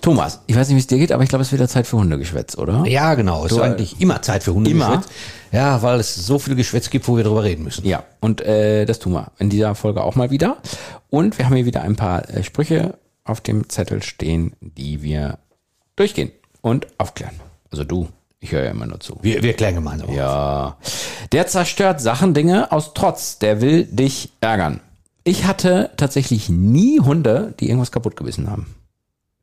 Thomas, ich weiß nicht, wie es dir geht, aber ich glaube, es ist wieder Zeit für Hundegeschwätz, oder? Ja, genau. Es ist äh, eigentlich immer Zeit für Hundegeschwätz. Ja, weil es so viel Geschwätz gibt, wo wir drüber reden müssen. Ja, und äh, das tun wir in dieser Folge auch mal wieder. Und wir haben hier wieder ein paar äh, Sprüche auf dem Zettel stehen, die wir durchgehen und aufklären. Also du, ich höre ja immer nur zu. Wir, wir klären gemeinsam. Ja. Der zerstört Sachen, Dinge aus Trotz. Der will dich ärgern. Ich hatte tatsächlich nie Hunde, die irgendwas kaputt gebissen haben.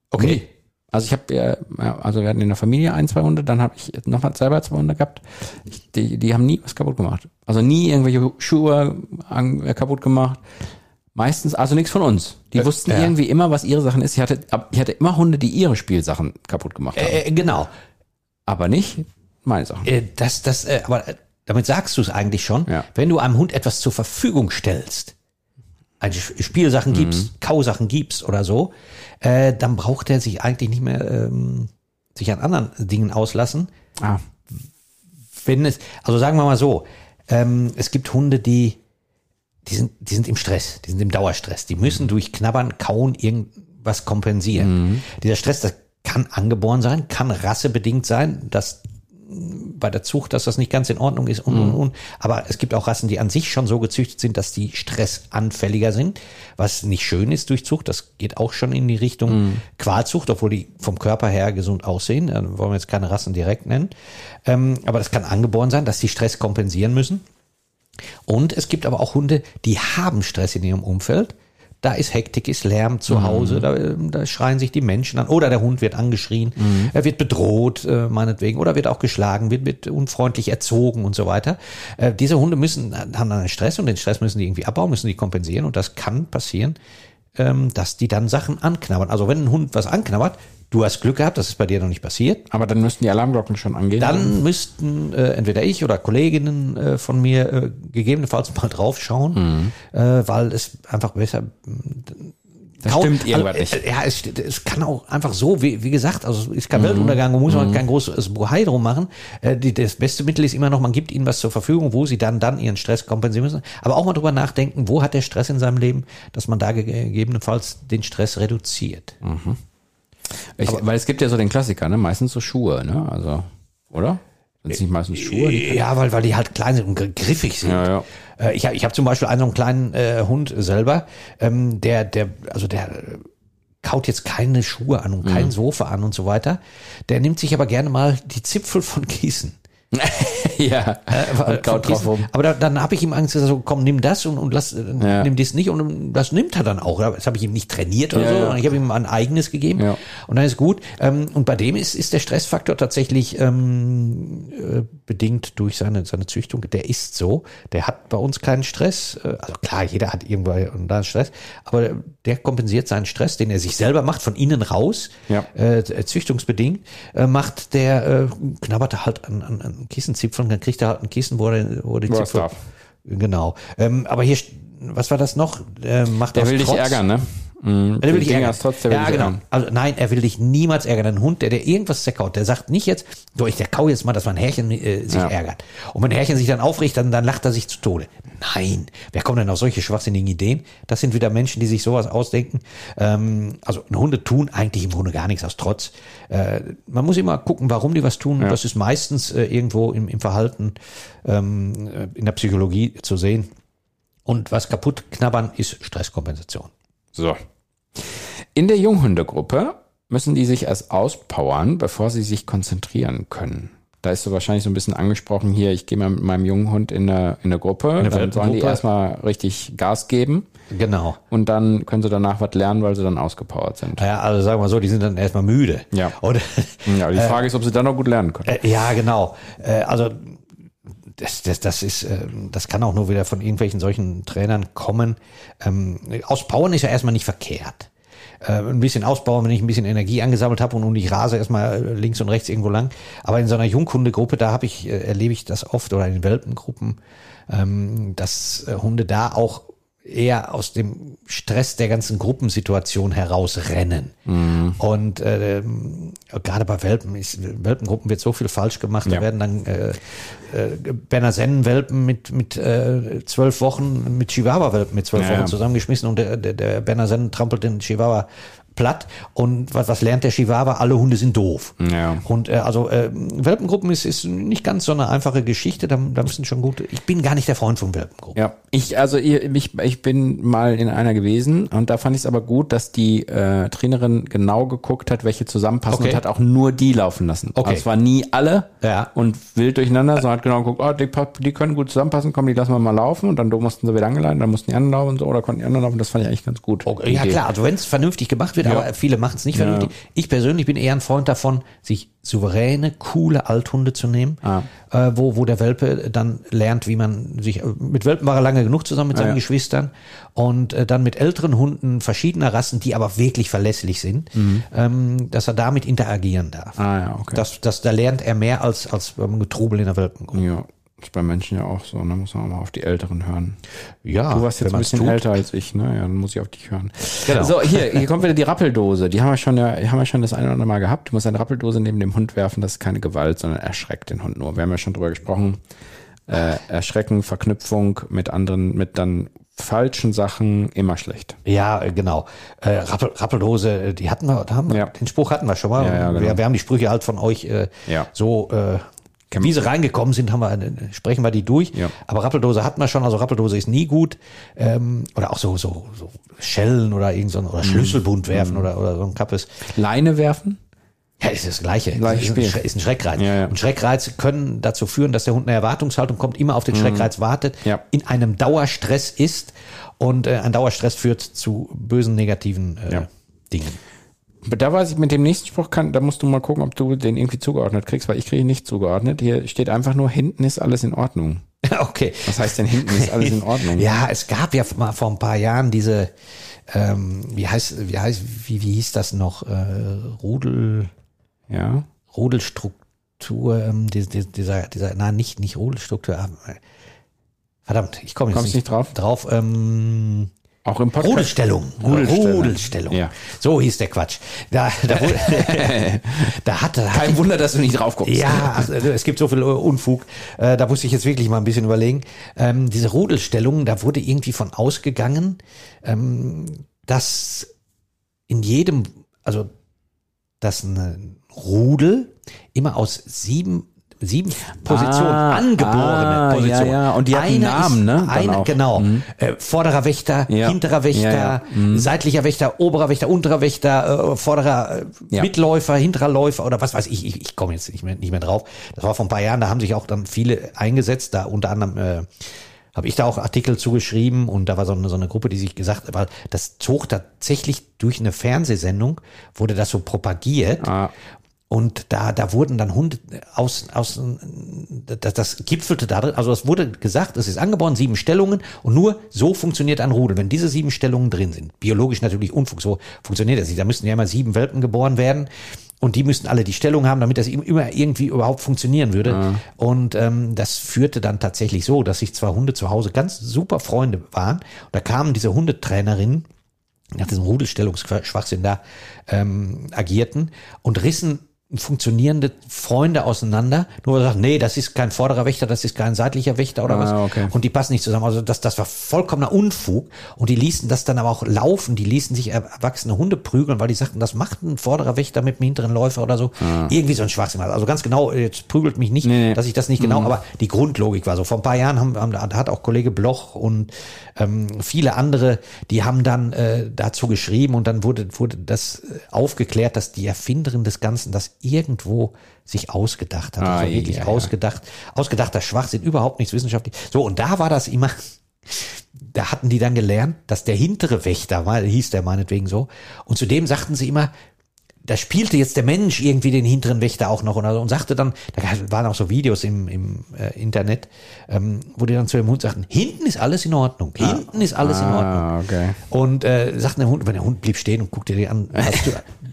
Okay. Also ich habe ja, ja, also wir hatten in der Familie ein, zwei Hunde, dann habe ich nochmal selber zwei Hunde gehabt. Ich, die, die haben nie was kaputt gemacht. Also nie irgendwelche Schuhe an, äh, kaputt gemacht. Meistens, also nichts von uns. Die wussten ja. irgendwie immer, was ihre Sachen ist. Ich hatte, ich hatte immer Hunde, die ihre Spielsachen kaputt gemacht haben. Äh, genau. aber nicht meine Sachen. Äh, das, das, äh, aber äh, damit sagst du es eigentlich schon. Ja. Wenn du einem Hund etwas zur Verfügung stellst, also Sp- Spielsachen gibst, Kausachen gibst oder so, äh, dann braucht er sich eigentlich nicht mehr ähm, sich an anderen Dingen auslassen. Ah, Wenn es, also sagen wir mal so, ähm, es gibt Hunde, die, die sind, die sind im Stress, die sind im Dauerstress. Die müssen durch Knabbern, Kauen irgendwas kompensieren. Dieser Stress, das kann angeboren sein, kann rassebedingt sein, dass bei der Zucht, dass das nicht ganz in Ordnung ist und, und, und. Aber es gibt auch Rassen, die an sich schon so gezüchtet sind, dass die stressanfälliger sind, was nicht schön ist durch Zucht. Das geht auch schon in die Richtung Qualzucht, obwohl die vom Körper her gesund aussehen. Da wollen wir jetzt keine Rassen direkt nennen. Ähm, aber das kann angeboren sein, dass die Stress kompensieren müssen. Und es gibt aber auch Hunde, die haben Stress in ihrem Umfeld. Da ist Hektik, ist Lärm zu Hause, da, da schreien sich die Menschen an. Oder der Hund wird angeschrien, er wird bedroht, äh, meinetwegen, oder wird auch geschlagen, wird, wird unfreundlich erzogen und so weiter. Äh, diese Hunde müssen, haben dann einen Stress und den Stress müssen die irgendwie abbauen, müssen die kompensieren. Und das kann passieren, ähm, dass die dann Sachen anknabbern. Also wenn ein Hund was anknabbert, du hast Glück gehabt, das ist bei dir noch nicht passiert, aber dann müssten die Alarmglocken schon angehen. dann müssten äh, entweder ich oder Kolleginnen äh, von mir äh, gegebenenfalls mal drauf schauen, äh, weil es einfach besser. Das Kaum- stimmt irgendwas also, nicht. äh, Ja, es, es kann auch einfach so, wie, wie gesagt, also es ist kein Weltuntergang, man muss man kein großes Bohai drum machen. Äh, die, das beste Mittel ist immer noch, man gibt ihnen was zur Verfügung, wo sie dann dann ihren Stress kompensieren müssen. Aber auch mal drüber nachdenken, wo hat der Stress in seinem Leben, dass man da ge- gegebenenfalls den Stress reduziert. Ich, weil es gibt ja so den Klassiker, ne? Meistens so Schuhe, ne? Also, oder? Sind es nicht meistens Schuhe? Ja, weil, weil die halt klein sind und gr- griffig sind. Ja, ja. Äh, ich habe ich hab zum Beispiel einen so einen kleinen äh, Hund selber, ähm, der, der, also der kaut jetzt keine Schuhe an und Mhm. kein Sofa an und so weiter. Der nimmt sich aber gerne mal die Zipfel von Kiesen. ja. Äh, drauf rum. Aber da, dann habe ich ihm Angst gesagt, so, komm, nimm das und, und lass, äh, Ja. nimm das nicht und das nimmt er dann auch. Das habe ich ihm nicht trainiert oder Ja, so, ja. ich habe ihm ein eigenes gegeben Ja. und dann ist gut. Ähm, und bei dem ist, ist der Stressfaktor tatsächlich ähm, äh, bedingt durch seine, seine Züchtung. Der ist so, der hat bei uns keinen Stress. Äh, also klar, jeder hat irgendwo und da Stress, aber der kompensiert seinen Stress, den er sich selber macht, von innen raus, Ja. äh, züchtungsbedingt, äh, macht der, äh, knabbert er halt an, an, an Kissenzipfeln, dann kriegt er halt ein Kissen, wo er, wo die Wo er Zipfel. Genau. Ähm, aber hier, was war das noch? Äh, macht Der aus will dich Trotz. ärgern, ne? Mhm. Er will dich ärgern. hast trotz, der will ja, genau. ärgern. Also nein, er will dich niemals ärgern. Ein Hund, der dir irgendwas zerkaut, der sagt nicht jetzt, so ich der kau jetzt mal, dass mein Herrchen äh, sich Ja. ärgert. Und wenn Herrchen sich dann aufricht, dann, dann lacht er sich zu Tode. Nein, wer kommt denn auf solche schwachsinnigen Ideen? Das sind wieder Menschen, die sich sowas ausdenken. Ähm, also Hunde tun eigentlich im Grunde gar nichts aus Trotz. Äh, man muss immer gucken, warum die was tun. Das ist meistens äh, irgendwo im, im Verhalten, ähm, äh, in der Psychologie zu sehen. Und was kaputt knabbern ist Stresskompensation. So. In der Junghundegruppe müssen die sich erst auspowern, bevor sie sich konzentrieren können. Da ist so wahrscheinlich so ein bisschen angesprochen hier, ich gehe mal mit meinem jungen Hund in eine, in eine Gruppe, eine dann sollen die erstmal richtig Gas geben Genau. und dann können sie danach was lernen, weil sie dann ausgepowert sind. Naja, also sagen wir so, die sind dann erstmal müde. Ja. Oder, Ja, die Frage ist, ob sie dann noch gut lernen können. äh, ja, genau. Äh, also das, das, das ist, äh, das kann auch nur wieder von irgendwelchen solchen Trainern kommen. Ähm, auspowern ist ja erstmal nicht verkehrt. äh, ein bisschen ausbauen, wenn ich ein bisschen Energie angesammelt habe und, und ich rase erstmal äh, links und rechts irgendwo lang. Aber in so einer Junghundegruppe, da habe ich, erlebe ich das oft oder in Welpengruppen, ähm, dass Hunde da auch eher aus dem Stress der ganzen Gruppensituation herausrennen. Und äh, gerade bei Welpen, ist, Welpengruppen wird so viel falsch gemacht, Ja. da werden dann äh, äh, Berner Sennen-Welpen mit, mit äh, zwölf Wochen, mit Chihuahua-Welpen mit zwölf Ja, Wochen ja. zusammengeschmissen und der, der, der Berner Sennen trampelt den Chihuahua platt. Und was, was lernt der Chihuahua? Alle Hunde sind doof. Ja. Und äh, also äh, Welpengruppen ist, ist nicht ganz so eine einfache Geschichte. Da, da müssen schon gute. Ich bin gar nicht der Freund von Welpengruppen. Ja, ich, also ich, ich, ich bin mal in einer gewesen und da fand ich es aber gut, dass die äh, Trainerin genau geguckt hat, welche zusammenpassen Okay. und hat auch nur die laufen lassen. Okay. Also es war nie alle Ja. und wild durcheinander, sondern hat genau geguckt, oh, die, die können gut zusammenpassen, komm, die lassen wir mal laufen und dann mussten sie wieder angeleitet, dann mussten die anderen laufen und so oder konnten die anderen laufen, das fand ich eigentlich ganz gut. Okay, ja klar, also wenn es vernünftig gemacht wird, Ja. aber viele machen es nicht vernünftig. Ich persönlich bin eher ein Freund davon, sich souveräne, coole Althunde zu nehmen, Ah. äh, wo, wo der Welpe dann lernt, wie man sich, äh, mit Welpen war er lange genug zusammen mit seinen ja. Geschwistern und äh, dann mit älteren Hunden verschiedener Rassen, die aber wirklich verlässlich sind, ähm, dass er damit interagieren darf. Mhm. Ah ja, okay. Das, das, da lernt er mehr als, als beim Getrubel in der Welpengruppe. ja, ist bei Menschen ja auch so, ne? muss man auch mal auf die Älteren hören. Ja, Du warst jetzt ein bisschen tut. älter als ich, ne? Ja, dann muss ich auf dich hören. Genau. So, hier, hier kommt wieder die Rappeldose. Die haben wir schon, ja, haben wir schon das eine oder andere Mal gehabt. Du musst eine Rappeldose neben dem Hund werfen. Das ist keine Gewalt, sondern erschreckt den Hund nur. Wir haben ja schon drüber gesprochen. Äh, Erschrecken, Verknüpfung mit anderen, mit dann falschen Sachen immer schlecht. Ja, äh, genau. Äh, Rappel, Rappeldose, äh, die hatten wir, haben wir, Ja. den Spruch hatten wir schon mal. Ja, ja, genau. wir, wir haben die Sprüche halt von euch äh, Ja. so, äh, wie sie reingekommen sind, haben wir, äh, sprechen wir die durch. Ja. Aber Rappeldose hatten wir schon, also Rappeldose ist nie gut. Ähm, oder auch so, so, so Schellen oder irgend so ein, Mhm. oder Schlüsselbund werfen oder, oder so ein Kappes. Leine werfen? Ja, ist das Gleiche. Gleiches ist, ein, Spiel. Ist ein Schreckreiz. Ja, ja. Und Schreckreize können dazu führen, dass der Hund eine Erwartungshaltung kommt, immer auf den Schreckreiz wartet, Mhm. Ja. in einem Dauerstress ist und äh, ein Dauerstress führt zu bösen negativen äh, Ja. Dingen. Da weiß ich, mit dem nächsten Spruch kann, da musst du mal gucken, ob du den irgendwie zugeordnet kriegst, weil ich kriege ihn nicht zugeordnet. Hier steht einfach nur, hinten ist alles in Ordnung. Okay. Was heißt denn, hinten ist alles in Ordnung? Ja, es gab ja mal vor ein paar Jahren diese, ähm, wie heißt, wie heißt, wie, wie hieß das noch, äh, Rudel, Ja. Rudelstruktur, ähm, die, die, dieser, dieser, nein, nicht, nicht Rudelstruktur, ah, äh, verdammt, ich komme jetzt Kommst nicht drauf? drauf, ähm, Auch im Podcast. Rudelstellung. Rudelstellung. Rudelstellung. Ja. So hieß der Quatsch. Da, da, da hatte, Kein Wunder, dass du nicht drauf guckst. ja, ach, äh, es gibt so viel äh, Unfug. Äh, Da musste ich jetzt wirklich mal ein bisschen überlegen. Ähm, diese Rudelstellung, da wurde irgendwie von ausgegangen, ähm, dass in jedem, also dass ein Rudel immer aus sieben sieben Positionen, Ah, angeborene ah, Positionen. ja, ja. Und die hatten Einer Namen, ne? Dann Einer, auch. genau. Äh, vorderer Wächter, Ja. hinterer Wächter, ja. seitlicher Wächter, oberer Wächter, unterer Wächter, äh, vorderer äh. Mitläufer, hinterer Läufer oder was weiß ich. Ich, ich komme jetzt nicht mehr, nicht mehr drauf. Das war vor ein paar Jahren, da haben sich auch dann viele eingesetzt, da unter anderem äh, habe ich da auch Artikel zugeschrieben und da war so eine, so eine Gruppe, die sich gesagt hat, das zog tatsächlich durch eine Fernsehsendung, wurde das so propagiert. Ah. Und da, da wurden dann Hunde aus, aus, das, das gipfelte darin, also es wurde gesagt, es ist angeboren, sieben Stellungen und nur so funktioniert ein Rudel, wenn diese sieben Stellungen drin sind. Biologisch natürlich Unfug, so funktioniert das nicht. Da müssten ja immer sieben Welpen geboren werden und die müssten alle die Stellung haben, damit das immer irgendwie überhaupt funktionieren würde. Und ähm, das führte dann tatsächlich so, dass sich zwei Hunde zu Hause ganz super Freunde waren. Und da kamen diese Hundetrainerinnen, nach diesem Rudelstellungsschwachsinn da ähm, agierten und rissen funktionierende Freunde auseinander, nur weil sie sagen, nee, das ist kein vorderer Wächter, das ist kein seitlicher Wächter oder Ah, was. okay. Und die passen nicht zusammen. Also das, das war vollkommener Unfug. Und die ließen das dann aber auch laufen. Die ließen sich erwachsene Hunde prügeln, weil die sagten, das macht ein vorderer Wächter mit einem hinteren Läufer oder so. Irgendwie so ein Schwachsinn. Also ganz genau, jetzt prügelt mich nicht, Ah. Nee, dass ich das nicht genau, aber die Grundlogik war so. Vor ein paar Jahren haben, haben hat auch Kollege Bloch und ähm, viele andere, die haben dann äh, dazu geschrieben und dann wurde, wurde das äh, aufgeklärt, dass die Erfinderin des Ganzen das irgendwo sich ausgedacht hat. Ah, also wirklich ja, ja. ausgedacht, ausgedachter Schwachsinn, überhaupt nichts wissenschaftlich. So, und da war das immer, da hatten die dann gelernt, dass der hintere Wächter, mal hieß der meinetwegen so, und zudem sagten sie immer, da spielte jetzt der Mensch irgendwie den hinteren Wächter auch noch und, also, und sagte dann, da waren auch so Videos im, im äh, Internet, ähm, wo die dann zu dem Hund sagten, hinten ist alles in Ordnung, hinten ist alles in Ordnung. Ah, okay. Und äh, sagte der Hund, wenn der Hund blieb stehen und guckte dir an, du,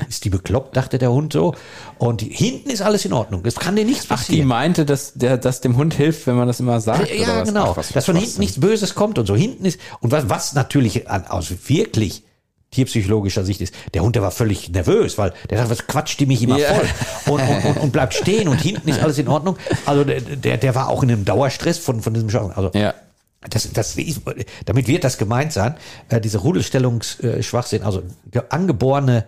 ist die bekloppt, dachte der Hund so. Und hinten ist alles in Ordnung, es kann dir nichts Ach, die passieren. meinte, dass der, dass dem Hund hilft, wenn man das immer sagt. oder Ja, was? genau. Ach, dass von hinten nichts Böses kommt und so. Hinten ist, und was, was natürlich an, aus wirklich tierpsychologischer Sicht ist, der Hund, der war völlig nervös, weil der dachte, was quatscht die mich immer Ja. voll und, und, und, und bleibt stehen und hinten ist alles in Ordnung. Also der, der, der war auch in einem Dauerstress von, von diesem Schwachsinn. Also Ja. das, das ist, damit wird das gemeint sein, äh, diese Rudelstellungsschwachsinn, also ge- angeborene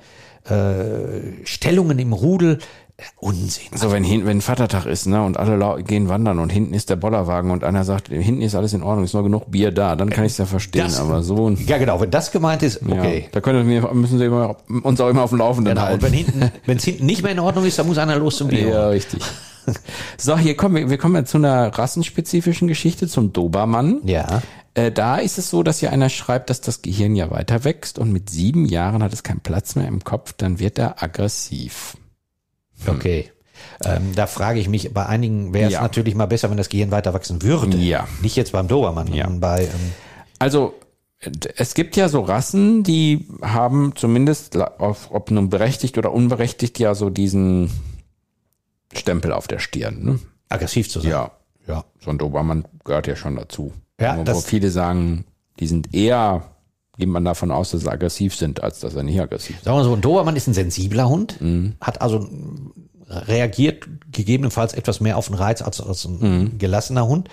äh, Stellungen im Rudel, äh, Unsinn. So, wenn, hin, wenn Vatertag ist, ne, und alle gehen wandern und hinten ist der Bollerwagen und einer sagt, hinten ist alles in Ordnung, ist nur genug Bier da, dann kann ich es ja verstehen, Das- aber so ein, Ja, genau, wenn das gemeint ist, okay. ja, da können wir, müssen sie immer, uns auch immer auf dem Laufenden Genau, und halten. wenn hinten, wenn es hinten nicht mehr in Ordnung ist, dann muss einer los zum Bio. Ja, richtig. So, hier kommen wir, wir kommen jetzt zu einer rassenspezifischen Geschichte, zum Dobermann. Ja. Äh, da ist es so, dass hier einer schreibt, dass das Gehirn ja weiter wächst und mit sieben Jahren hat es keinen Platz mehr im Kopf, dann wird er aggressiv. Okay. Ähm, da frage ich mich, bei einigen wäre es Ja. natürlich mal besser, wenn das Gehirn weiter wachsen würde. Ja. Nicht jetzt beim Dobermann, Ja. sondern bei, ähm, Also es gibt ja so Rassen, die haben zumindest, ob nun berechtigt oder unberechtigt, ja so diesen Stempel auf der Stirn. Ne? aggressiv zu sein. Ja, Ja. so ein Dobermann gehört ja schon dazu. Ja, Wo viele sagen, die sind eher, geht man davon aus, dass sie aggressiv sind, als dass er nicht aggressiv ist. Sagen wir so, ein Dobermann ist ein sensibler Hund, Mhm. hat also reagiert gegebenenfalls etwas mehr auf den Reiz als, als ein Mhm. gelassener Hund.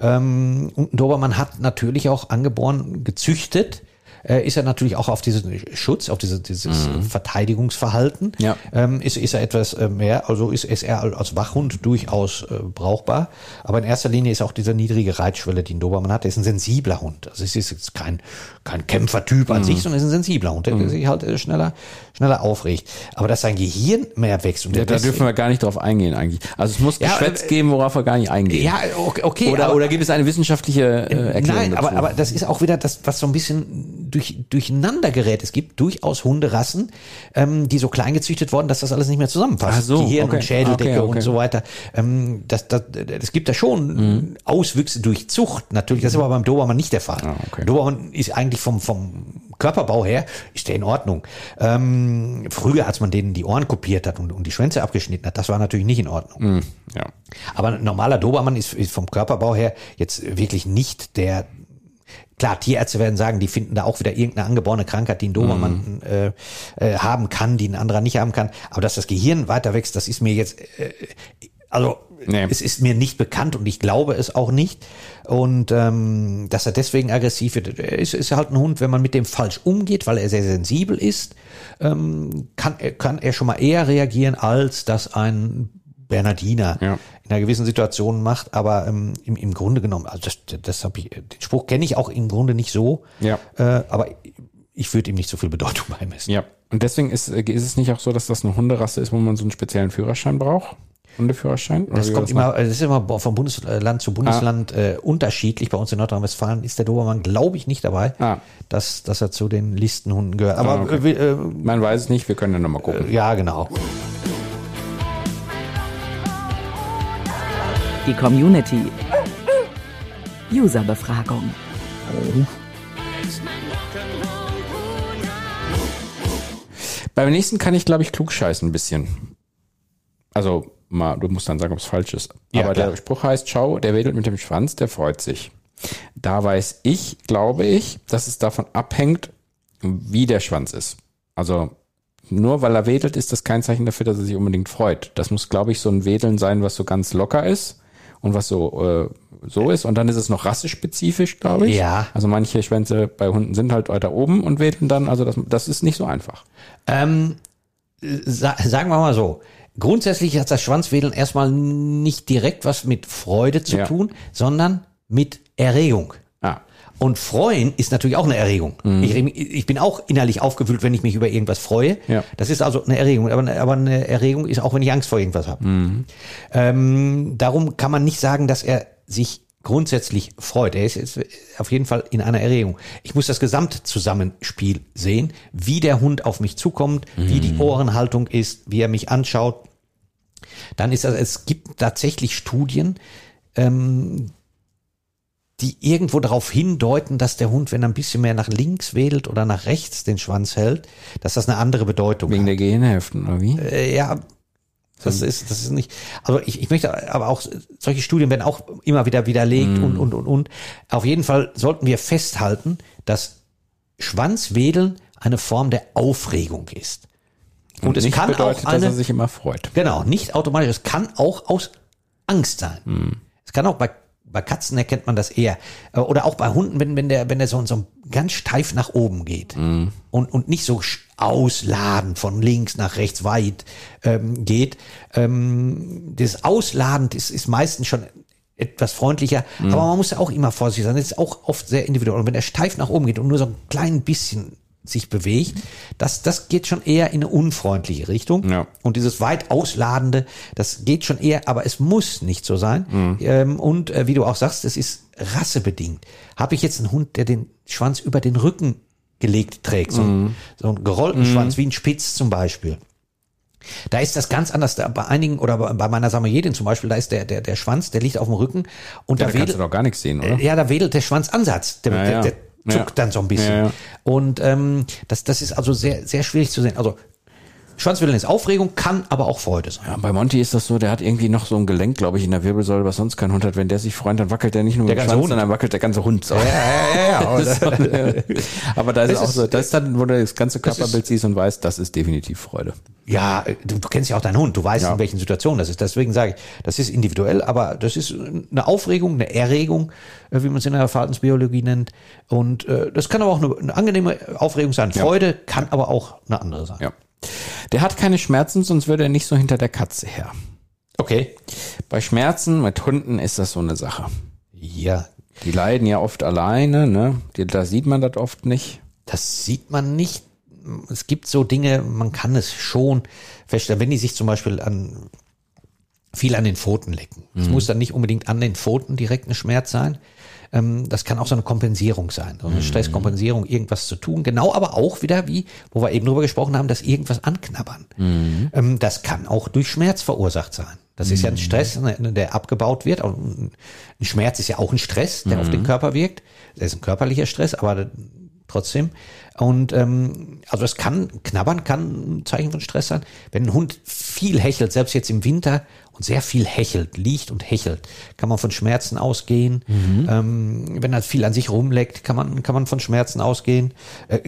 Ähm, und ein Dobermann hat natürlich auch angeboren, gezüchtet, äh, ist er natürlich auch auf diesen Schutz, auf diese, dieses Verteidigungsverhalten. Mhm. Ja. Ähm, ist, ist er etwas äh, mehr, also ist, ist er als Wachhund durchaus äh, brauchbar. Aber in erster Linie ist auch diese niedrige Reitschwelle, die ein Dobermann hat, der ist ein sensibler Hund. Also es ist jetzt kein, kein Kämpfertyp Mhm. an sich, sondern es ist ein sensibler Hund, der der sich halt äh, schneller, schneller aufregt. Aber dass sein Gehirn mehr wächst und Ja, da dürfen wir gar nicht drauf eingehen eigentlich. Also es muss Ja, Geschwätz äh, geben, worauf wir gar nicht eingehen. ja, okay, okay oder, aber, oder gibt es eine wissenschaftliche äh, Erklärung Nein, dazu? aber, aber das ist auch wieder das, was so ein bisschen durch, durcheinander gerät. Es gibt durchaus Hunderassen, ähm, die so klein gezüchtet wurden, dass das alles nicht mehr zusammenpasst. Ach so, Gehirn okay. und Schädeldecke Okay, okay. und so weiter. Ähm, das, das, es gibt da schon Mhm. Auswüchse durch Zucht. Natürlich, das ist aber beim Dobermann nicht der Fall. Ah, okay. Dobermann ist eigentlich vom, vom Körperbau her, ist der in Ordnung. Ähm, früher, als man denen die Ohren kopiert hat und, und die Schwänze abgeschnitten hat, das war natürlich nicht in Ordnung. ja. Aber ein normaler Dobermann ist, ist vom Körperbau her jetzt wirklich nicht der. Klar, Tierärzte werden sagen, die finden da auch wieder irgendeine angeborene Krankheit, die ein Dobermann Mhm. äh, äh, haben kann, die ein anderer nicht haben kann. Aber dass das Gehirn weiter wächst, das ist mir jetzt, äh, also Nee. es ist mir nicht bekannt und ich glaube es auch nicht. Und ähm, dass er deswegen aggressiv wird, ist, ist halt ein Hund, wenn man mit dem falsch umgeht, weil er sehr sensibel ist, ähm, kann, er- kann er schon mal eher reagieren, als dass ein Bernardiner Ja. In einer gewissen Situation macht, aber ähm, im, im Grunde genommen, also das, das hab ich, den Spruch kenne ich auch im Grunde nicht so, Ja. äh, aber ich würde ihm nicht so viel Bedeutung beimessen. Ja. Und deswegen ist, äh, ist es nicht auch so, dass das eine Hunderasse ist, wo man so einen speziellen Führerschein braucht? Hundeführerschein? Das kommt war immer, das ist immer vom Bundesland zu Bundesland äh, unterschiedlich. Bei uns in Nordrhein-Westfalen ist der Dobermann, glaube ich, nicht dabei, Ah. dass, dass er zu den Listenhunden gehört. Aber Ah, okay. äh, äh, Man weiß es nicht, wir können ja nochmal gucken. ja, genau. Die Community. Userbefragung. Beim nächsten kann ich, glaube ich, klugscheißen ein bisschen. Also, mal, du musst dann sagen, ob es falsch ist. Ja, Aber klar. der Spruch heißt, schau, der wedelt mit dem Schwanz, der freut sich. Da weiß ich, glaube ich, dass es davon abhängt, wie der Schwanz ist. Also, nur weil er wedelt, ist das kein Zeichen dafür, dass er sich unbedingt freut. Das muss, glaube ich, so ein Wedeln sein, was so ganz locker ist und was so, äh, so ist. Und dann ist es noch rassespezifisch, glaube ich. Ja. Also manche Schwänze bei Hunden sind halt weiter oben und wedeln dann. Also das, das ist nicht so einfach. Ähm, sa sagen wir mal so. Grundsätzlich hat das Schwanzwedeln erstmal nicht direkt was mit Freude zu Ja. tun, sondern mit Erregung. Und freuen ist natürlich auch eine Erregung. Ich, ich bin auch innerlich aufgewühlt, wenn ich mich über irgendwas freue. Ja. Das ist also eine Erregung. Aber, eine- aber eine Erregung ist auch, wenn ich Angst vor irgendwas habe. Ähm, darum kann man nicht sagen, dass er sich grundsätzlich freut. Er ist jetzt auf jeden Fall in einer Erregung. Ich muss das Gesamtzusammenspiel sehen, wie der Hund auf mich zukommt, wie die Ohrenhaltung ist, wie er mich anschaut. Dann ist das, es gibt tatsächlich Studien, ähm, die irgendwo darauf hindeuten, dass der Hund, wenn er ein bisschen mehr nach links wedelt oder nach rechts den Schwanz hält, dass das eine andere Bedeutung Wegen hat. der Gehirnhälften, oder wie? Äh, ja, das ist, das ist nicht, also ich, ich möchte aber auch, solche Studien werden auch immer wieder widerlegt und, und, und, und. Auf jeden Fall sollten wir festhalten, dass Schwanzwedeln eine Form der Aufregung ist. Und, es nicht kann bedeutet, auch eine, dass er sich immer freut. Genau, nicht automatisch. Es kann auch aus Angst sein. Es kann auch bei, bei Katzen erkennt man das eher. Äh, Oder auch bei Hunden, wenn, wenn der, wenn der so, so ganz steif nach oben geht und, und nicht so sch- ausladen von links nach rechts weit ähm, geht. Ähm, das Ausladen ist, ist meistens schon etwas freundlicher, aber man muss ja auch immer vorsichtig sein. Das ist auch oft sehr individuell. Und wenn er steif nach oben geht und nur so ein klein bisschen sich bewegt, das, das geht schon eher in eine unfreundliche Richtung. Ja. Und dieses weit ausladende, das geht schon eher, aber es muss nicht so sein. Ähm, und äh, wie du auch sagst, es ist rassebedingt. Habe ich jetzt einen Hund, der den Schwanz über den Rücken gelegt trägt, so, einen- so einen gerollten Schwanz, wie ein Spitz zum Beispiel. Da ist das ganz anders. Da bei einigen, oder bei meiner Samoyedin zum Beispiel, da ist der, der, der Schwanz, der liegt auf dem Rücken und Ja, da da kannst du wedelt, doch gar nichts sehen, oder? ja, da wedelt der Schwanzansatz. Der, Ja, der, ja. der zuckt Ja. dann so ein bisschen. Ja, ja. Und ähm, das, das ist also sehr, sehr schwierig zu sehen. Also Schwanzwedeln ist Aufregung, kann aber auch Freude sein. Ja, bei Monty ist das so, der hat irgendwie noch so ein Gelenk, glaube ich, in der Wirbelsäule, was sonst kein Hund hat. Wenn der sich freut, dann wackelt der nicht nur Der ganze Schwanz, Hund. sondern wackelt der ganze Hund. So. ja, ja. So, äh, Aber da ist Es auch so, das ist dann, wo du das ganze Das Körperbild siehst und weißt, das ist definitiv Freude. Ja, du, du kennst ja auch deinen Hund, du weißt, Ja. in welchen Situationen das ist. Deswegen sage ich, das ist individuell, aber das ist eine Aufregung, eine Erregung, äh, wie man es in der Verhaltensbiologie nennt. Und äh, das kann aber auch eine, eine angenehme Aufregung sein. Freude kann aber auch eine andere sein. Ja. Der hat keine Schmerzen, sonst würde er nicht so hinter der Katze her. Okay. Bei Schmerzen mit Hunden ist das so eine Sache. Ja, Die leiden ja oft alleine, ne? Die- Da sieht man das oft nicht. Das sieht man nicht. Es gibt so Dinge, man kann es schon feststellen, wenn die sich zum Beispiel an viel an den Pfoten lecken. Es muss dann nicht unbedingt an den Pfoten direkt ein Schmerz sein. Ähm, das kann auch so eine Kompensierung sein, so eine Stresskompensierung, irgendwas zu tun. Genau, aber auch wieder wie, wo wir eben drüber gesprochen haben, dass irgendwas anknabbern. Ähm, das kann auch durch Schmerz verursacht sein. Das ist ja ein Stress, ne, der abgebaut wird. Ein ein Schmerz ist ja auch ein Stress, der auf den Körper wirkt. Das ist ein körperlicher Stress, aber trotzdem. Und ähm, also es kann, knabbern kann ein Zeichen von Stress sein. Wenn ein Hund viel hechelt, selbst jetzt im Winter und sehr viel hechelt, liegt und hechelt, kann man von Schmerzen ausgehen. Ähm, wenn er viel an sich rumleckt, kann man, kann man von Schmerzen ausgehen. Äh,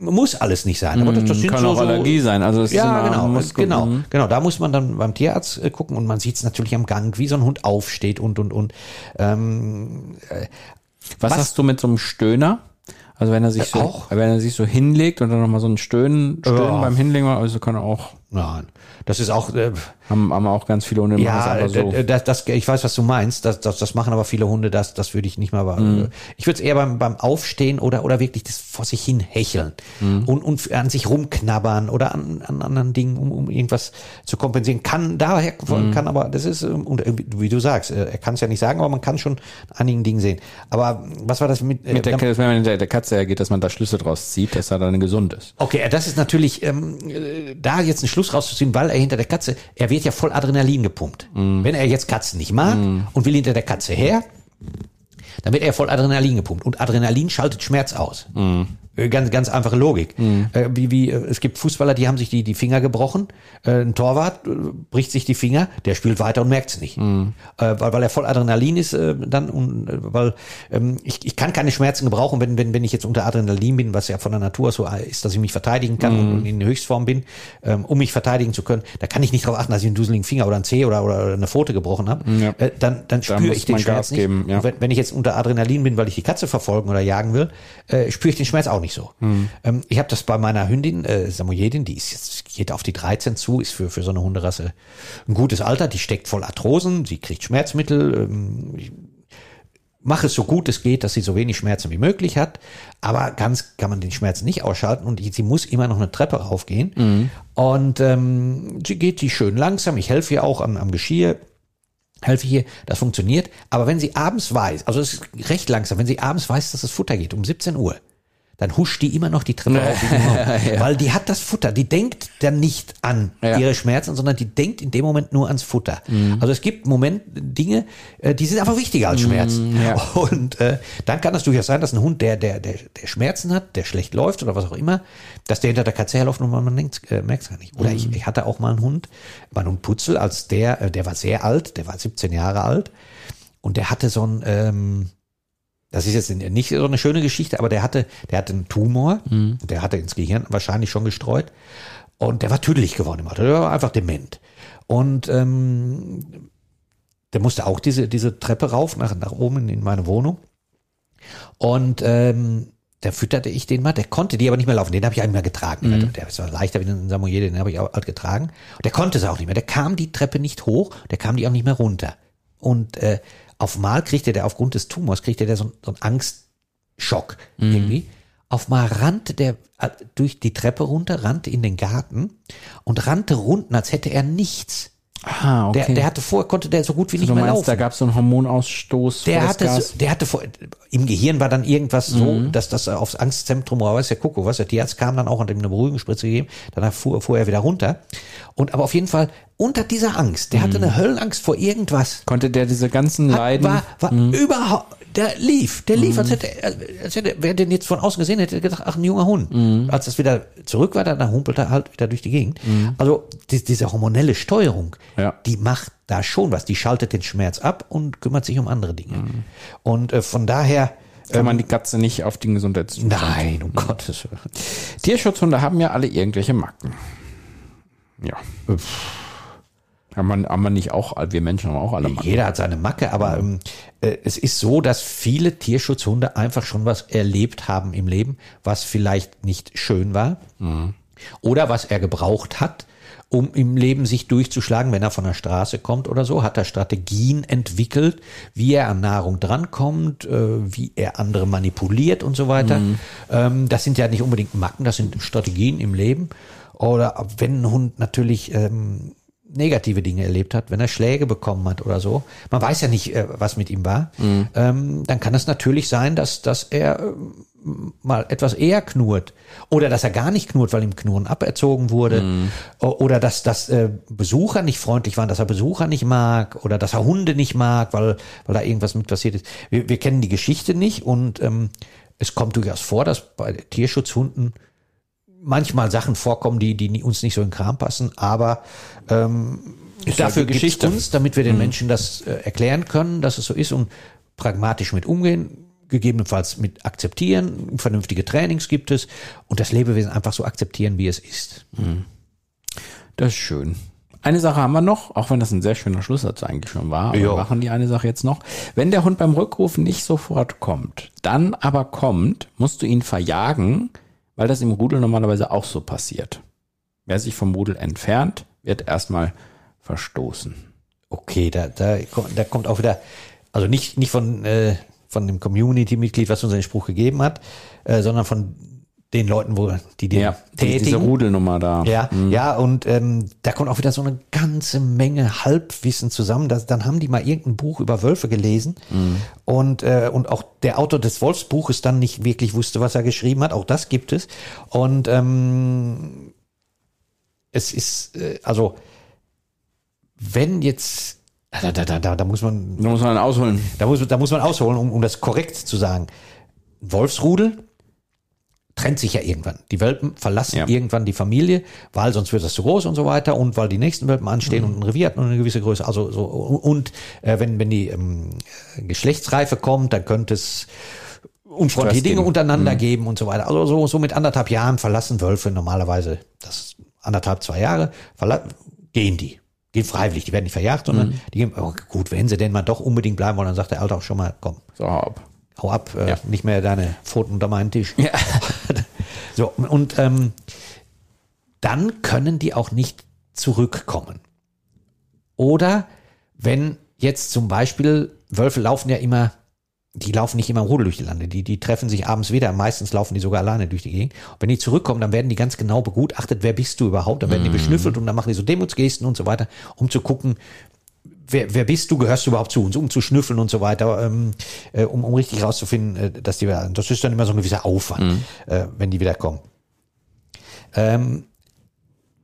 muss alles nicht sein, aber das, das sind Kann auch so, Allergie sein. Also es ist ja, immer, genau, muss genau, genau. Da muss man dann beim Tierarzt äh, gucken und man sieht es natürlich am Gang, wie so ein Hund aufsteht und und und. Ähm, Was, Was- hast du mit so einem Stöhner? Also wenn er sich so, auch. wenn er sich so hinlegt und dann nochmal so ein Stöhnen, Stöhnen Ja. beim Hinlegen, also kann er auch, nein, das ist auch. Äh, haben, haben auch ganz viele Hunde machen Ja, das einfach so. das, das, ich weiß, was du meinst. Das, das, das machen aber viele Hunde. Das, das würde ich nicht mal. Mhm. Ich würde es eher beim, beim Aufstehen oder, oder wirklich das vor sich hin hecheln Mhm. und, und an sich rumknabbern oder an, an anderen Dingen, um, um irgendwas zu kompensieren. Kann daher, Mhm. kann aber, das ist, ähm, und irgendwie, wie du sagst, äh, er kann es ja nicht sagen, aber man kann schon an einigen Dingen sehen. Aber was war das mit, äh, mit der, da- wenn man hinter der Katze hergeht, dass man da Schlüsse draus zieht, dass er dann gesund ist. Okay, das ist natürlich, ähm, äh, da jetzt einen Schluss rauszuziehen, weil er hinter der Katze, er wird ja voll Adrenalin gepumpt. Wenn er jetzt Katzen nicht mag und will hinter der Katze her, dann wird er voll Adrenalin gepumpt. Und Adrenalin schaltet Schmerz aus. Äh, Ganz, ganz einfache Logik. Äh, wie, wie, äh, es gibt Fußballer, die haben sich die, die Finger gebrochen. Äh, ein Torwart äh, bricht sich die Finger, der spielt weiter und merkt es nicht. Äh, weil, weil er voll Adrenalin ist äh, dann und äh, weil ähm, ich, ich kann keine Schmerzen gebrauchen, wenn, wenn, wenn ich jetzt unter Adrenalin bin, was ja von der Natur so ist, dass ich mich verteidigen kann und in Höchstform bin, ähm, um mich verteidigen zu können. Da kann ich nicht darauf achten, dass ich einen duseligen Finger oder einen Zeh oder, oder eine Pfote gebrochen habe. Ja. Äh, dann dann spüre muss ich den Schmerz Gas nicht. geben, ja. Wenn, wenn ich jetzt unter Adrenalin bin, weil ich die Katze verfolgen oder jagen will, äh, spüre ich den Schmerz auch nicht so. Hm. Ähm, ich habe das bei meiner Hündin, äh, Samoyedin, die ist jetzt, geht auf die 13 zu, ist für, für so eine Hunderasse ein gutes Alter, die steckt voll Arthrosen, sie kriegt Schmerzmittel, ähm, ich mache es so gut es geht, dass sie so wenig Schmerzen wie möglich hat, aber ganz kann man den Schmerz nicht ausschalten und die, sie muss immer noch eine Treppe raufgehen. Und ähm, sie geht die schön langsam, ich helfe ihr auch am, am Geschirr, helfe hier, das funktioniert. Aber wenn sie abends weiß, also es ist recht langsam, wenn sie abends weiß, dass es Futter geht, um 17 Uhr, dann huscht die immer noch die Treppe auf, wie immer. weil die hat das Futter. Die denkt dann nicht an Ja. ihre Schmerzen, sondern die denkt in dem Moment nur ans Futter. Also es gibt Moment Dinge, äh, die sind einfach wichtiger als Schmerzen. ja. Und äh, dann kann es durchaus sein, dass ein Hund, der, der, der, der Schmerzen hat, der schlecht läuft oder was auch immer, dass der hinter der Katze herläuft und man, denkt, äh, merkt es gar nicht. Oder ich, ich hatte auch mal einen Hund, mein Hund Putzel, als der, äh, der war sehr alt, der war 17 Jahre alt und der hatte so ein, ähm, das ist jetzt nicht so eine schöne Geschichte, aber der hatte, der hatte einen Tumor, der hatte ins Gehirn wahrscheinlich schon gestreut und der war tüdelig geworden im Alter, der war einfach dement. Und ähm, der musste auch diese, diese Treppe rauf nach, nach oben in, in meine Wohnung. Und ähm, da fütterte ich den mal, der konnte die aber nicht mehr laufen, den habe ich einmal getragen. Mhm. Der war leichter wie ein Samoyed, den habe ich auch halt getragen. Und der konnte es auch nicht mehr. Der kam die Treppe nicht hoch, der kam die auch nicht mehr runter. Und äh, auf Mal kriegte der aufgrund des Tumors, kriegte der so, so einen Angstschock Mhm. irgendwie. Auf Mal rannte der äh, durch die Treppe runter, rannte in den Garten und rannte runden, als hätte er nichts. Ah, okay. Der, der hatte vorher, konnte der so gut wie nicht du mehr meinst, laufen. da gab es so einen Hormonausstoß Der hatte, so, der hatte vor, im Gehirn war dann irgendwas so, Mhm. dass das aufs Angstzentrum oder weiß der Kuckuck, was der Tierarzt kam dann auch und hat ihm eine Beruhigungsspritze gegeben, danach fuhr, fuhr er wieder runter. Und aber auf jeden Fall unter dieser Angst, der hatte Mhm. eine Höllenangst vor irgendwas. Konnte der diese ganzen Hat, Leiden? war war überhaupt, der lief, der lief, als hätte, er- als hätte, wer den jetzt von außen gesehen hätte, hätte gedacht, ach, ein junger Hund. Als das wieder zurück war, dann humpelte er halt wieder durch die Gegend. Also die, diese hormonelle Steuerung, Ja. die macht da schon was. Die schaltet den Schmerz ab und kümmert sich um andere Dinge. Und äh, von daher, Kann man die Katze nicht auf den Gesundheitszustand? nein, um Gottes Willen. Tierschutzhunde haben ja alle irgendwelche Macken. Ja. Haben wir, haben wir nicht auch, wir Menschen haben auch alle Macken. Jeder hat seine Macke, aber ähm, äh, es ist so, dass viele Tierschutzhunde einfach schon was erlebt haben im Leben, was vielleicht nicht schön war oder was er gebraucht hat, um im Leben sich durchzuschlagen, wenn er von der Straße kommt oder so, hat er Strategien entwickelt, wie er an Nahrung drankommt, äh, wie er andere manipuliert und so weiter. Ähm, das sind ja nicht unbedingt Macken, das sind Strategien im Leben. Oder wenn ein Hund natürlich ähm, negative Dinge erlebt hat, wenn er Schläge bekommen hat oder so, man weiß ja nicht, äh, was mit ihm war, ähm, dann kann es natürlich sein, dass, dass er ähm, mal etwas eher knurrt oder dass er gar nicht knurrt, weil ihm Knurren aberzogen wurde O- oder dass, dass äh, Besucher nicht freundlich waren, dass er Besucher nicht mag oder dass er Hunde nicht mag, weil, weil da irgendwas mit passiert ist. Wir, wir kennen die Geschichte nicht und ähm, es kommt durchaus vor, dass bei Tierschutzhunden manchmal Sachen vorkommen, die, die uns nicht so in den Kram passen, aber ähm, dafür Geschichte. uns, damit wir den Menschen das äh, erklären können, dass es so ist und pragmatisch mit umgehen, gegebenenfalls mit akzeptieren, vernünftige Trainings gibt es und das Lebewesen einfach so akzeptieren, wie es ist. Das ist schön. Eine Sache haben wir noch, auch wenn das ein sehr schöner Schlusssatz eigentlich schon war, aber wir machen die eine Sache jetzt noch. Wenn der Hund beim Rückruf nicht sofort kommt, dann aber kommt, musst du ihn verjagen, weil das im Rudel normalerweise auch so passiert. Wer sich vom Rudel entfernt, wird erstmal verstoßen. Okay, da, da, kommt- da kommt auch wieder, also nicht, nicht von, äh, von dem Community-Mitglied, was uns den Spruch gegeben hat, äh, sondern von den Leuten, wo die den die, diese tätigen. Rudelnummer da. Ja, ja, und ähm, da kommt auch wieder so eine ganze Menge Halbwissen zusammen. Das, dann haben die mal irgendein Buch über Wölfe gelesen und, äh, und auch der Autor des Wolfsbuches dann nicht wirklich wusste, was er geschrieben hat. Auch das gibt es. Und ähm, es ist, äh, also, wenn jetzt, da, da, da, da, da muss man Da muss man ausholen. da muss, da muss man ausholen, um, um das korrekt zu sagen. Wolfsrudel trennt sich ja irgendwann. Die Welpen verlassen Ja. irgendwann die Familie, weil sonst wird das zu groß und so weiter und weil die nächsten Welpen anstehen und ein Revier hat nur eine gewisse Größe. Also so und äh, wenn wenn die ähm, Geschlechtsreife kommt, dann könnte es unfreundliche Dinge untereinander geben und so weiter. Also so, so mit anderthalb Jahren verlassen Wölfe normalerweise, das anderthalb, zwei Jahre, gehen die. Gehen freiwillig, die werden nicht verjagt, sondern die gehen, oh, gut, wenn sie denn mal doch unbedingt bleiben wollen, dann sagt der Alte auch schon mal, komm, So, ab. Hau ab, äh, Ja. nicht mehr deine Pfoten unter meinen Tisch. Ja. So, und ähm, dann können die auch nicht zurückkommen. Oder wenn jetzt zum Beispiel, Wölfe laufen ja immer, die laufen nicht immer im Rudel durch die Lande, die, die treffen sich abends wieder, meistens laufen die sogar alleine durch die Gegend. Und wenn die zurückkommen, dann werden die ganz genau begutachtet, wer bist du überhaupt, dann werden die beschnüffelt und dann machen die so Demutsgesten und so weiter, um zu gucken, wer, wer bist du, gehörst du überhaupt zu uns, um zu schnüffeln und so weiter, ähm, äh, um, um richtig rauszufinden, äh, dass die das ist dann immer so ein gewisser Aufwand, äh, wenn die wieder kommen. Ähm,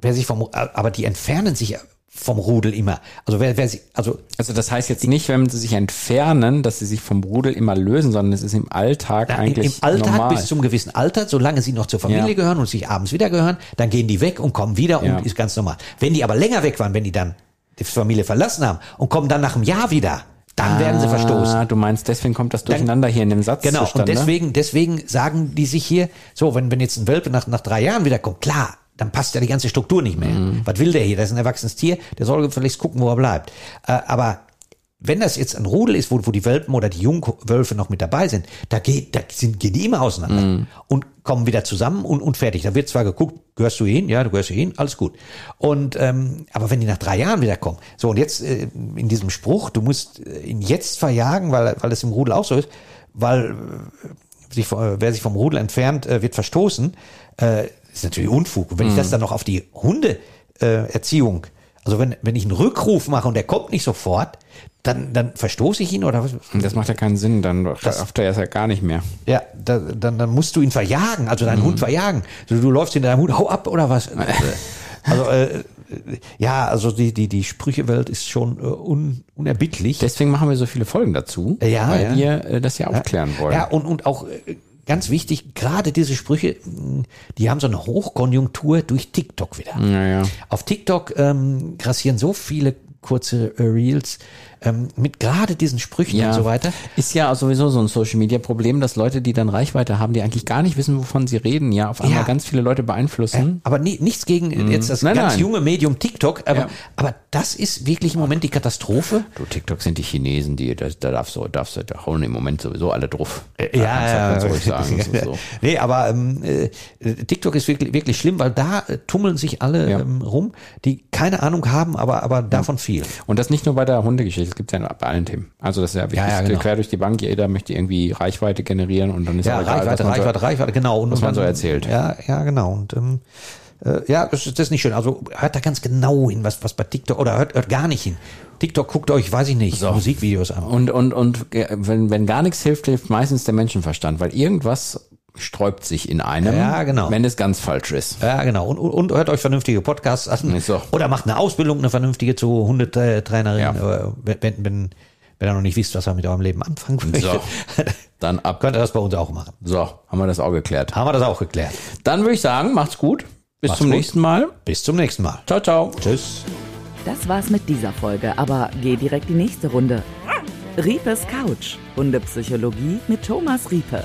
wer sich vom, aber die entfernen sich vom Rudel immer. Also wer, wer sich, also Also das heißt jetzt nicht, wenn sie sich entfernen, dass sie sich vom Rudel immer lösen, sondern es ist im Alltag Ja, eigentlich Im Alltag normal. bis zum gewissen Alter, solange sie noch zur Familie Ja. gehören und sich abends wieder gehören, dann gehen die weg und kommen wieder Ja. und ist ganz normal. Wenn die aber länger weg waren, wenn die dann die Familie verlassen haben und kommen dann nach einem Jahr wieder, dann werden sie verstoßen. Ah, du meinst, deswegen kommt das durcheinander hier in dem Satz Genau, und zustande? deswegen, deswegen sagen die sich hier, so, wenn, wenn jetzt ein Welpe nach, nach drei Jahren wiederkommt, klar, dann passt ja die ganze Struktur nicht mehr. Mhm. Was will der hier? Das ist ein erwachsenes Tier, der soll vielleicht gucken, wo er bleibt. Äh, aber wenn das jetzt ein Rudel ist, wo, wo die Welpen oder die Jungwölfe noch mit dabei sind, da, geht, da sind, gehen die immer auseinander Mhm. und kommen wieder zusammen und, und fertig. Da wird zwar geguckt, gehörst du hin? Ja, du gehörst hin, alles gut. Und ähm, aber wenn die nach drei Jahren wieder kommen, so und jetzt äh, in diesem Spruch, du musst äh, ihn jetzt verjagen, weil, weil es im Rudel auch so ist, weil äh, sich, äh, wer sich vom Rudel entfernt, äh, wird verstoßen, äh, ist natürlich Unfug. Und wenn ich das dann noch auf die Hundeerziehung, äh, Erziehung, also wenn, wenn ich einen Rückruf mache und der kommt nicht sofort, dann, dann verstoße ich ihn oder was? das macht ja keinen Sinn, dann rafft er es ja gar nicht mehr. Ja, da, dann, dann musst du ihn verjagen, also deinen Hund verjagen. Also du läufst hinter deinem Hund, hau ab oder was? also äh, ja, also die, die, die Sprüchewelt ist schon äh, un, unerbittlich. Deswegen machen wir so viele Folgen dazu, Ja, weil ja. wir äh, das ja aufklären wollen. Ja, und, und auch äh, ganz wichtig, gerade diese Sprüche, die haben so eine Hochkonjunktur durch TikTok wieder. Ja, ja. Auf TikTok ähm, grassieren so viele kurze äh, Reels ähm, mit gerade diesen Sprüchen Ja, und so weiter. Ist ja sowieso so ein Social Media Problem, dass Leute, die dann Reichweite haben, die eigentlich gar nicht wissen, wovon sie reden, ja auf einmal Ja. ganz viele Leute beeinflussen. Aber nie, nichts gegen äh, jetzt das Mhm. Nein, ganz nein. junge Medium TikTok, aber, Ja. aber das ist wirklich im Moment die Katastrophe. Du, TikTok sind die Chinesen, die, da, da darfst du, darfst du, da hauen im Moment sowieso alle drauf. Ja, du ganz ruhig sagen. So. nee, aber ähm, äh, TikTok ist wirklich, wirklich schlimm, weil da äh, tummeln sich alle Ja. ähm, rum, die keine Ahnung haben, aber, aber davon viel. Und das nicht nur bei der Hundegeschichte, das gibt es ja bei allen Themen. Also das ist ja Ja, ja, genau. quer durch die Bank, jeder möchte irgendwie Reichweite generieren und dann ist Ja, egal, Reichweite, man so- Reichweite, Reichweite, genau. Und was man so erzählt. Ja, ja, genau. Und ähm, äh, ja, das ist, nicht schön. Also hört da ganz genau hin, was, was bei TikTok, oder hört, hört gar nicht hin. TikTok guckt euch, weiß ich nicht, Musikvideos an. Und, und, und ge- wenn, wenn gar nichts hilft, hilft meistens der Menschenverstand, weil irgendwas sträubt sich in einem, Ja, genau. wenn es ganz falsch ist. Ja, genau. Und, und, und hört euch vernünftige Podcasts an. Ist so. Oder macht eine Ausbildung, eine vernünftige zu Hundetrainerin. Ja. Äh, Wenn, wenn, wenn, wenn ihr noch nicht wisst, was ihr mit eurem Leben anfangen möchtet, So. Dann ab. könnt ihr das bei uns auch machen. So, haben wir das auch geklärt. Haben wir das auch geklärt. Dann würde ich sagen, macht's gut. Bis Macht's zum gut. nächsten Mal. Bis zum nächsten Mal. Ciao, ciao. Tschüss. Das war's mit dieser Folge, aber geh direkt die nächste Runde. Riepes Couch, Hundepsychologie mit Thomas Riepe.